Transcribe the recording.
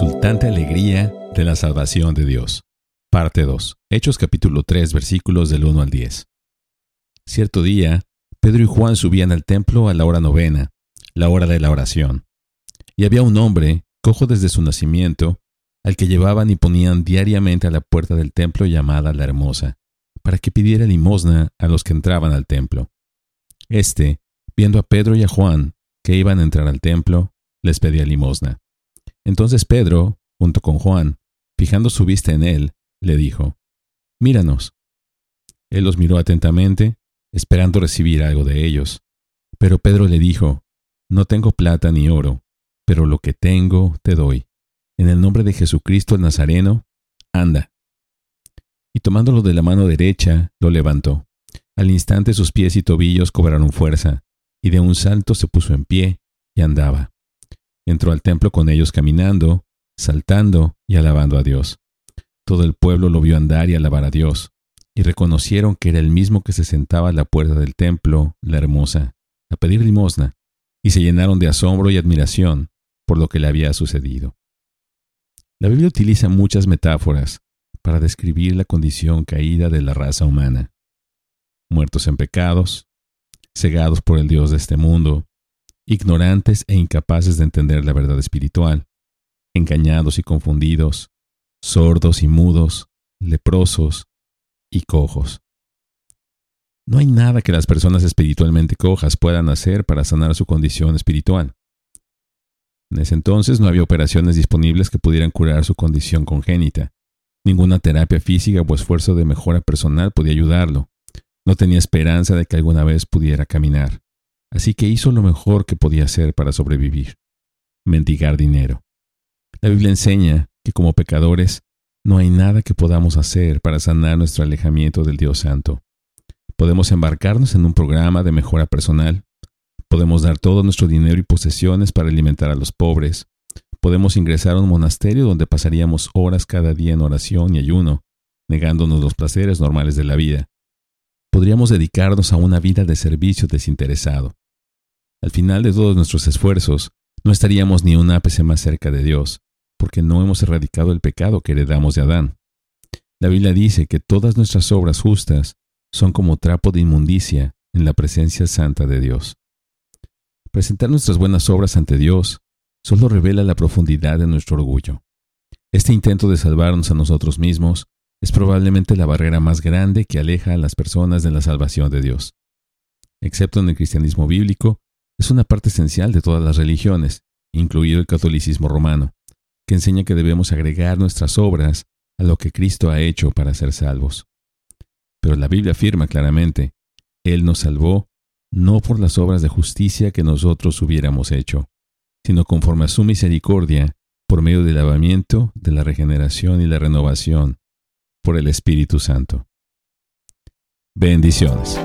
exultante alegría de la salvación de Dios. Parte 2. Hechos capítulo 3 versículos del 1 al 10. Cierto día, Pedro y Juan subían al templo a la hora novena, la hora de la oración. Y había un hombre, cojo desde su nacimiento, al que llevaban y ponían diariamente a la puerta del templo llamada la Hermosa, para que pidiera limosna a los que entraban al templo. Este, viendo a Pedro y a Juan, que iban a entrar al templo, les pedía limosna. Entonces Pedro, junto con Juan, fijando su vista en él, le dijo, Míranos. Él los miró atentamente, esperando recibir algo de ellos. Pero Pedro le dijo, No tengo plata ni oro, pero lo que tengo te doy. En el nombre de Jesucristo el Nazareno, anda. Y tomándolo de la mano derecha, lo levantó. Al instante sus pies y tobillos cobraron fuerza, y de un salto se puso en pie y andaba. Entró al templo con ellos caminando, saltando y alabando a Dios. Todo el pueblo lo vio andar y alabar a Dios, y reconocieron que era el mismo que se sentaba a la puerta del templo, la hermosa, a pedir limosna, y se llenaron de asombro y admiración por lo que le había sucedido. La Biblia utiliza muchas metáforas para describir la condición caída de la raza humana. Muertos en pecados, cegados por el Dios de este mundo, ignorantes e incapaces de entender la verdad espiritual, engañados y confundidos, sordos y mudos, leprosos y cojos. No hay nada que las personas espiritualmente cojas puedan hacer para sanar su condición espiritual. En ese entonces no había operaciones disponibles que pudieran curar su condición congénita. Ninguna terapia física o esfuerzo de mejora personal podía ayudarlo. No tenía esperanza de que alguna vez pudiera caminar así que hizo lo mejor que podía hacer para sobrevivir, mendigar dinero. La Biblia enseña que como pecadores no hay nada que podamos hacer para sanar nuestro alejamiento del Dios Santo. Podemos embarcarnos en un programa de mejora personal, podemos dar todo nuestro dinero y posesiones para alimentar a los pobres, podemos ingresar a un monasterio donde pasaríamos horas cada día en oración y ayuno, negándonos los placeres normales de la vida. Podríamos dedicarnos a una vida de servicio desinteresado. Al final de todos nuestros esfuerzos, no estaríamos ni un ápice más cerca de Dios, porque no hemos erradicado el pecado que heredamos de Adán. La Biblia dice que todas nuestras obras justas son como trapo de inmundicia en la presencia santa de Dios. Presentar nuestras buenas obras ante Dios solo revela la profundidad de nuestro orgullo. Este intento de salvarnos a nosotros mismos es probablemente la barrera más grande que aleja a las personas de la salvación de Dios. Excepto en el cristianismo bíblico, es una parte esencial de todas las religiones, incluido el catolicismo romano, que enseña que debemos agregar nuestras obras a lo que Cristo ha hecho para ser salvos. Pero la Biblia afirma claramente, Él nos salvó no por las obras de justicia que nosotros hubiéramos hecho, sino conforme a su misericordia, por medio del lavamiento, de la regeneración y la renovación, por el Espíritu Santo. Bendiciones.